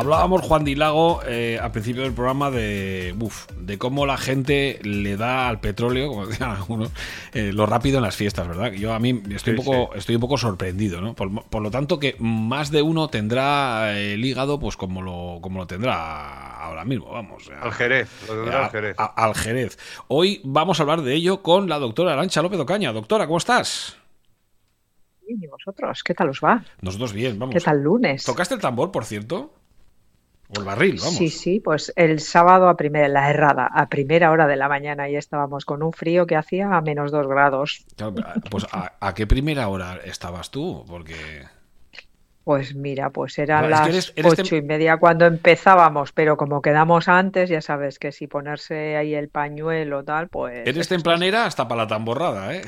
Hablábamos, Juan Dilago, eh, al principio del programa de, uf, de cómo la gente le da al petróleo, como decían algunos, eh, lo rápido en las fiestas, ¿verdad? Yo a mí estoy, un, poco, estoy un poco sorprendido, ¿no? Por, por, lo tanto, que más de uno tendrá el hígado, pues como lo, como lo tendrá ahora mismo, vamos. al Jerez, lo tendrá al Jerez. al Jerez. Hoy vamos a hablar de ello con la doctora Arancha López Ocaña. Doctora, ¿cómo estás? ¿Y vosotros? ¿Qué tal os va? Nosotros bien, vamos. ¿Qué tal lunes? ¿Tocaste el tambor, por cierto? O el barril, vamos. Sí, sí, pues el sábado a primera, la errada, a primera hora de la mañana y estábamos con un frío que hacía a menos dos grados. pues ¿a, ¿a, qué primera hora estabas tú? Porque... Pues mira, pues eran las ocho y media cuando empezábamos, pero como quedamos antes, ya sabes que si ponerse ahí el pañuelo tal, pues... Eres templanera hasta para la tamborrada, ¿eh?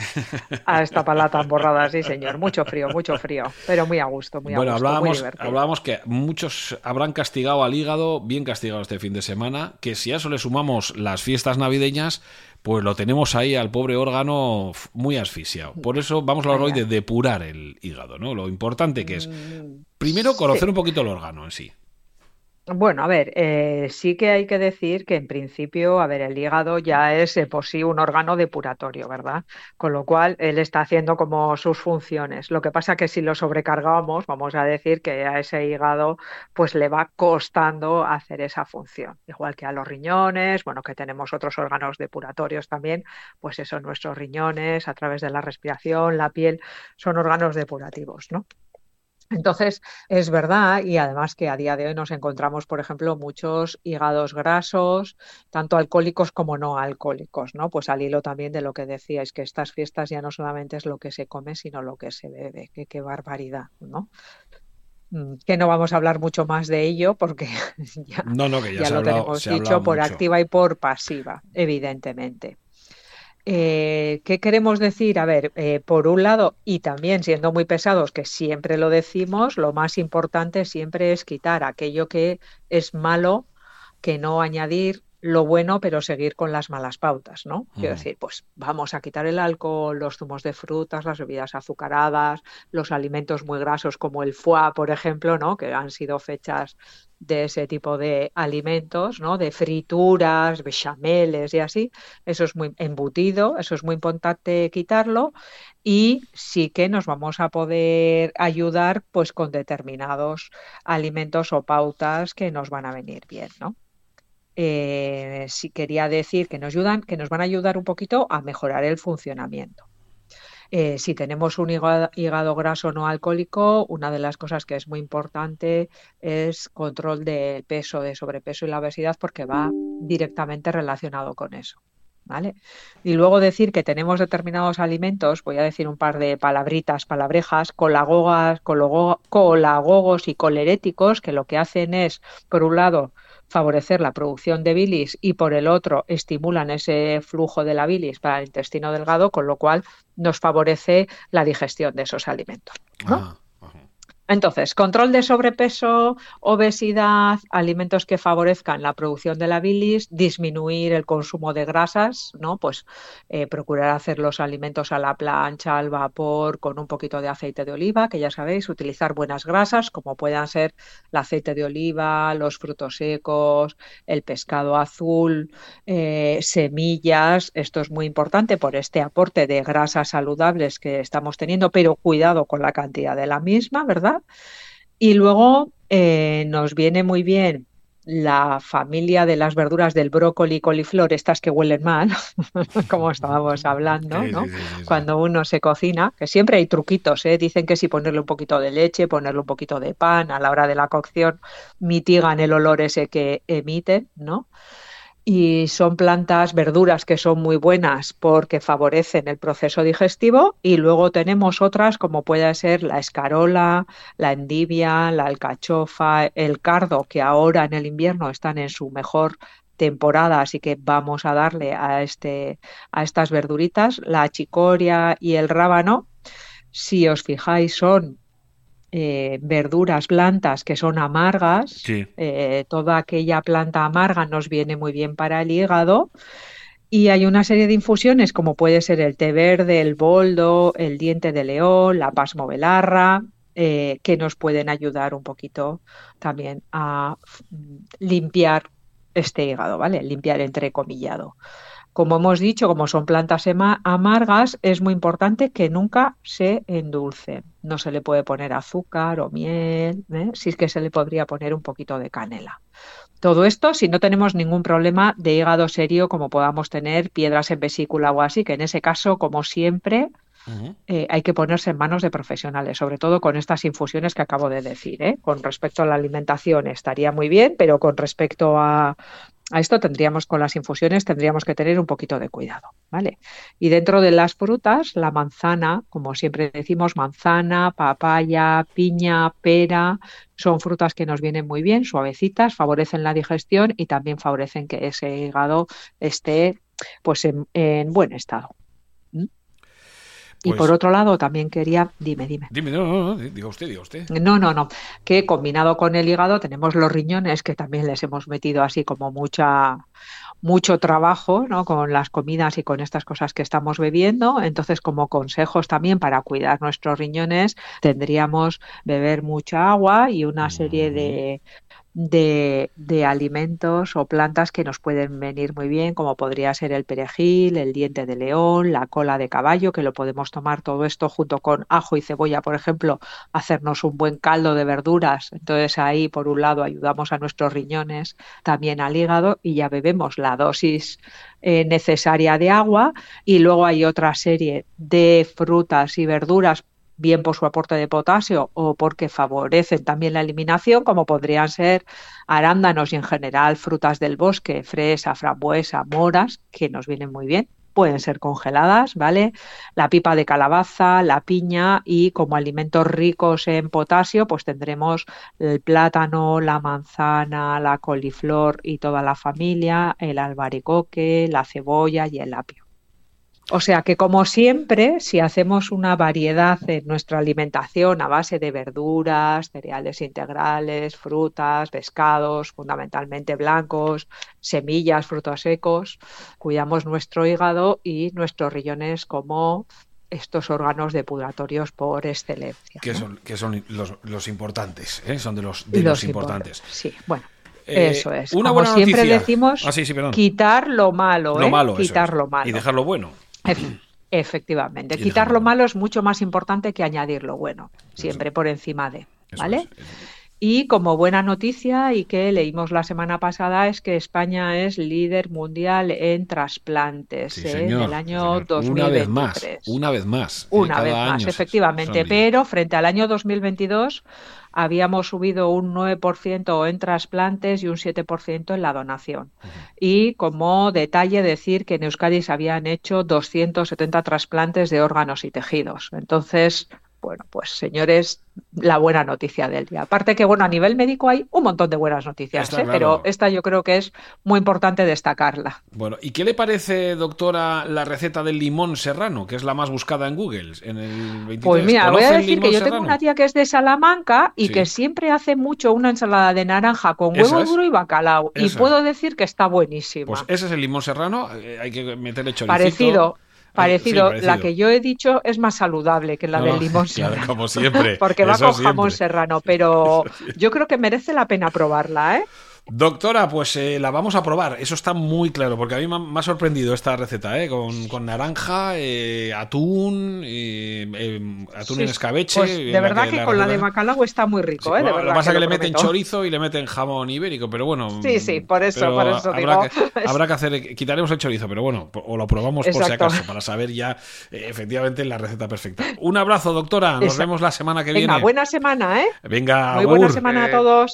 Hasta para la tamborrada, sí señor. Mucho frío, mucho frío, pero muy a gusto, muy a bueno, gusto, hablábamos, muy hablábamos que muchos habrán castigado al hígado, bien castigado este fin de semana, que si a eso le sumamos las fiestas navideñas, pues lo tenemos ahí al pobre órgano muy asfixiado. Por eso vamos a hablar hoy de depurar el hígado, ¿no? Lo importante que es, Mm, primero, conocer un poquito el órgano en sí. Bueno, a ver, eh, sí que hay que decir que en principio, a ver, el hígado ya es por sí un órgano depuratorio, ¿verdad? Con lo cual, él está haciendo como sus funciones. Lo que pasa que si lo sobrecargamos, vamos a decir que a ese hígado pues le va costando hacer esa función. Igual que a los riñones, bueno, que tenemos otros órganos depuratorios también, pues eso, nuestros riñones, a través de la respiración, la piel, son órganos depurativos, ¿no? Entonces, es verdad, y además que a día de hoy nos encontramos, por ejemplo, muchos hígados grasos, tanto alcohólicos como no alcohólicos, ¿no? Pues al hilo también de lo que decíais, que estas fiestas ya no solamente es lo que se come, sino lo que se bebe. Qué, qué barbaridad, ¿no? Mm, Que no vamos a hablar mucho más de ello porque ya, No, no, que ya, ya se ha lo hablado- tenemos dicho por mucho. activa y por pasiva, evidentemente. Eh, ¿qué queremos decir? A ver, eh, por un lado, y también siendo muy pesados, que siempre lo decimos, lo más importante siempre es quitar aquello que es malo, que no añadir lo bueno, pero seguir con las malas pautas, ¿no? Quiero decir, pues vamos a quitar el alcohol, los zumos de frutas, las bebidas azucaradas, los alimentos muy grasos como el foie, por ejemplo, ¿no? Que han sido fechas de ese tipo de alimentos, ¿no? De frituras, bechameles y así. Eso es muy embutido, eso es muy importante quitarlo y sí que nos vamos a poder ayudar pues con determinados alimentos o pautas que nos van a venir bien, ¿no? Eh, sí quería decir que nos ayudan, que nos van a ayudar un poquito a mejorar el funcionamiento. Eh, si tenemos un hígado, graso no alcohólico, una de las cosas que es muy importante es control del peso, de sobrepeso y la obesidad, porque va directamente relacionado con eso. ¿Vale? Y luego decir que tenemos determinados alimentos, voy a decir un par de palabritas, palabrejas, colagogas, colagogos y coleréticos, que lo que hacen es, por un lado, favorecer la producción de bilis y por el otro estimulan ese flujo de la bilis para el intestino delgado, con lo cual nos favorece la digestión de esos alimentos. Ah. Entonces, control de sobrepeso, obesidad, alimentos que favorezcan la producción de la bilis, disminuir el consumo de grasas, ¿no? Pues eh, procurar hacer los alimentos a la plancha, al vapor, con un poquito de aceite de oliva, que ya sabéis, utilizar buenas grasas, como puedan ser el aceite de oliva, los frutos secos, el pescado azul, eh, semillas. Esto es muy importante por este aporte de grasas saludables que estamos teniendo, pero cuidado con la cantidad de la misma, ¿verdad? Y luego eh, nos viene muy bien la familia de las verduras del brócoli y coliflor, estas que huelen mal, como estábamos hablando, ¿no? sí, sí, sí, sí. Cuando uno se cocina, que siempre hay truquitos, ¿eh? Dicen que si ponerle un poquito de leche, ponerle un poquito de pan a la hora de la cocción, mitigan el olor ese que emiten, ¿no? Y son plantas, verduras que son muy buenas porque favorecen el proceso digestivo y luego tenemos otras como puede ser la escarola, la endivia, la alcachofa, el cardo, que ahora en el invierno están en su mejor temporada, así que vamos a darle a, este, a estas verduritas, la chicoria y el rábano. Si os fijáis, son eh, verduras, plantas que son amargas. Sí. Eh, toda aquella planta amarga nos viene muy bien para el hígado. Y hay una serie de infusiones, como puede ser el té verde, el boldo, el diente de león, la pasmovelarra, eh, que nos pueden ayudar un poquito también a mm, limpiar este hígado, ¿vale? Limpiar entrecomillado. Como hemos dicho, como son plantas amargas, es muy importante que nunca se endulcen. No se le puede poner azúcar o miel, ¿eh? si es que se le podría poner un poquito de canela. Todo esto si no tenemos ningún problema de hígado serio como podamos tener piedras en vesícula o así, que en ese caso, como siempre, eh, hay que ponerse en manos de profesionales, sobre todo con estas infusiones que acabo de decir. ¿eh? Con respecto a la alimentación estaría muy bien, pero con respecto a, a esto tendríamos con las infusiones tendríamos que tener un poquito de cuidado, ¿vale? Y dentro de las frutas, la manzana, como siempre decimos, manzana, papaya, piña, pera, son frutas que nos vienen muy bien, suavecitas, favorecen la digestión y también favorecen que ese hígado esté pues en buen estado y por pues otro lado, también quería. Dime, dime. Dime, no, no, no, diga usted, diga usted. No, no, no. Que combinado con el hígado tenemos los riñones, que también les hemos metido así como mucha mucho trabajo ¿no? con las comidas y con estas cosas que estamos bebiendo. Entonces, como consejos también para cuidar nuestros riñones, tendríamos beber mucha agua y una serie de, de, alimentos o plantas que nos pueden venir muy bien, como podría ser el perejil, el diente de león, la cola de caballo, que lo podemos tomar todo esto junto con ajo y cebolla, por ejemplo, hacernos un buen caldo de verduras. Entonces ahí, por un lado, ayudamos a nuestros riñones, también al hígado y ya bebemos la dosis eh, necesaria de agua. Y luego hay otra serie de frutas y verduras bien por su aporte de potasio o porque favorecen también la eliminación, como podrían ser arándanos y en general frutas del bosque, fresa, frambuesa, moras, que nos vienen muy bien. Pueden ser congeladas, ¿vale? La pipa de calabaza, la piña y como alimentos ricos en potasio, pues tendremos el plátano, la manzana, la coliflor y toda la familia, el albaricoque, la cebolla y el apio. O sea que, como siempre, si hacemos una variedad en nuestra alimentación a base de verduras, cereales integrales, frutas, pescados, fundamentalmente blancos, semillas, frutos secos, cuidamos nuestro hígado y nuestros riñones como estos órganos depuratorios por excelencia. Que son, que son los, importantes, ¿eh? son de los, de los, importantes. Sí, bueno. Eh, eso es. Una Como siempre decimos, ah, quitar lo malo, lo ¿eh? malo quitar lo malo. Y dejar lo bueno. Efectivamente. Quitar lo malo es mucho más importante que añadir lo bueno, siempre por encima de. ¿Vale? Y como buena noticia y que leímos la semana pasada es que España es líder mundial en trasplantes ¿eh? en el año 2023. Una vez más, una vez más. Una vez más, efectivamente. Pero frente al año 2022 habíamos subido un 9% en trasplantes y un 7% en la donación. Y como detalle decir que en Euskadi se habían hecho 270 trasplantes de órganos y tejidos. Entonces, bueno, pues señores, la buena noticia del día. Aparte que, bueno, a nivel médico hay un montón de buenas noticias, ¿eh? pero esta yo creo que es muy importante destacarla. Bueno, ¿y qué le parece, doctora, la receta del limón serrano, que es la más buscada en Google en el Pues mira, voy a decir que yo tengo una tía que es de Salamanca y que siempre hace mucho una ensalada de naranja con huevo duro y bacalao. Y puedo decir que está buenísima. Pues ese es el limón serrano, eh, hay que meterle choricito. Parecido. Parecido, la que yo he dicho es más saludable que la del limón serrano. como siempre. Porque va con jamón serrano, pero yo creo que merece la pena probarla, ¿eh? Doctora, pues eh, la vamos a probar. Eso está muy claro, porque a mí me ha, sorprendido esta receta, ¿eh? con, naranja, eh, atún, eh, atún en escabeche. Pues de verdad que, con la de bacalao está muy rico, ¿eh? De lo que pasa es que, le meten chorizo y le meten jamón ibérico, pero bueno. Sí, sí, por eso, por eso habrá Que, habrá que hacer, quitaremos el chorizo, pero bueno, o lo probamos por si acaso, para saber ya efectivamente la receta perfecta. Un abrazo, doctora. Nos vemos la semana que Venga, viene. buena semana, ¿eh? Venga, Muy buena semana a todos.